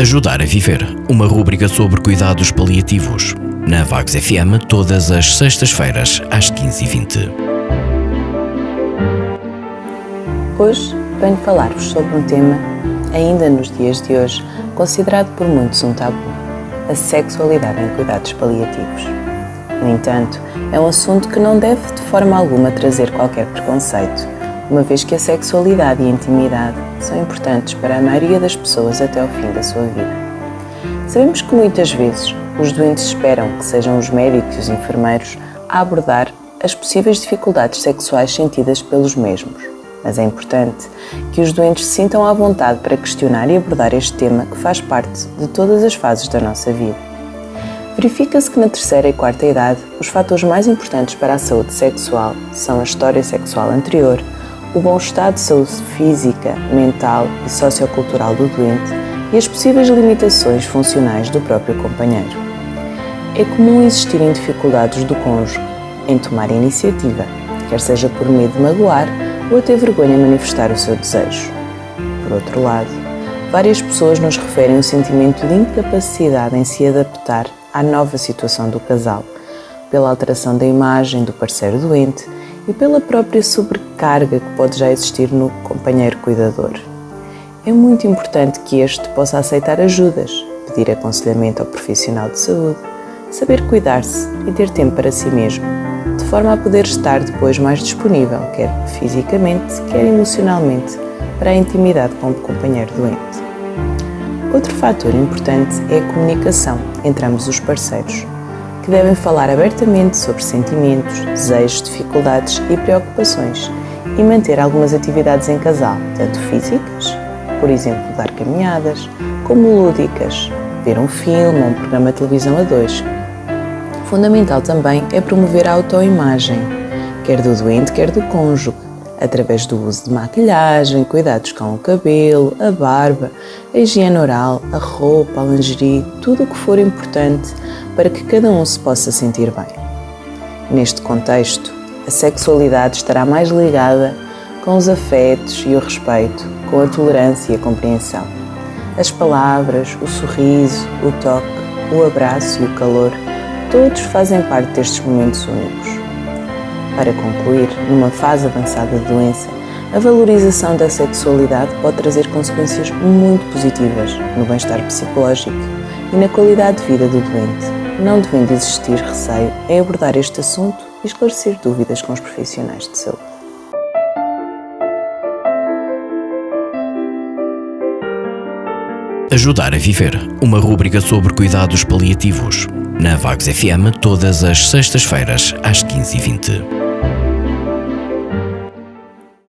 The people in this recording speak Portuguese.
Ajudar a Viver, uma rúbrica sobre cuidados paliativos. Na Vagos FM, todas as sextas-feiras, às 15h20. Hoje venho falar-vos sobre um tema, ainda nos dias de hoje, considerado por muitos um tabu: a sexualidade em cuidados paliativos. No entanto, é um assunto que não deve de forma alguma trazer qualquer preconceito uma vez que a sexualidade e a intimidade são importantes para a maioria das pessoas até ao fim da sua vida. Sabemos que muitas vezes os doentes esperam que sejam os médicos e os enfermeiros a abordar as possíveis dificuldades sexuais sentidas pelos mesmos, mas é importante que os doentes se sintam à vontade para questionar e abordar este tema que faz parte de todas as fases da nossa vida. Verifica-se que na terceira e quarta idade, os fatores mais importantes para a saúde sexual são a história sexual anterior, o bom estado de saúde física, mental e sociocultural do doente e as possíveis limitações funcionais do próprio companheiro. É comum existirem dificuldades do cônjuge em tomar iniciativa, quer seja por medo de magoar ou até vergonha em manifestar o seu desejo. Por outro lado, várias pessoas nos referem um sentimento de incapacidade em se adaptar à nova situação do casal, pela alteração da imagem do parceiro doente e pela própria sobrecarga que pode já existir no companheiro cuidador. É muito importante que este possa aceitar ajudas, pedir aconselhamento ao profissional de saúde, saber cuidar-se e ter tempo para si mesmo, de forma a poder estar depois mais disponível, quer fisicamente, quer emocionalmente, para a intimidade com o companheiro doente. Outro fator importante é a comunicação entre ambos os parceiros que devem falar abertamente sobre sentimentos, desejos, dificuldades e preocupações e manter algumas atividades em casal, tanto físicas, por exemplo, dar caminhadas, como lúdicas, ver um filme ou um programa de televisão a dois. Fundamental também é promover a autoimagem, quer do doente, quer do cônjuge, através do uso de maquilhagem, cuidados com o cabelo, a barba, a higiene oral, a roupa, a lingerie, tudo o que for importante para que cada um se possa sentir bem. Neste contexto, a sexualidade estará mais ligada com os afetos e o respeito, com a tolerância e a compreensão. As palavras, o sorriso, o toque, o abraço e o calor, todos fazem parte destes momentos únicos. Para concluir, numa fase avançada de doença, a valorização da sexualidade pode trazer consequências muito positivas no bem-estar psicológico e na qualidade de vida do doente, não devendo existir receio em abordar este assunto e esclarecer dúvidas com os profissionais de saúde. Ajudar a Viver, uma rúbrica sobre cuidados paliativos. Na Vagos FM, todas as sextas-feiras, às 15h20.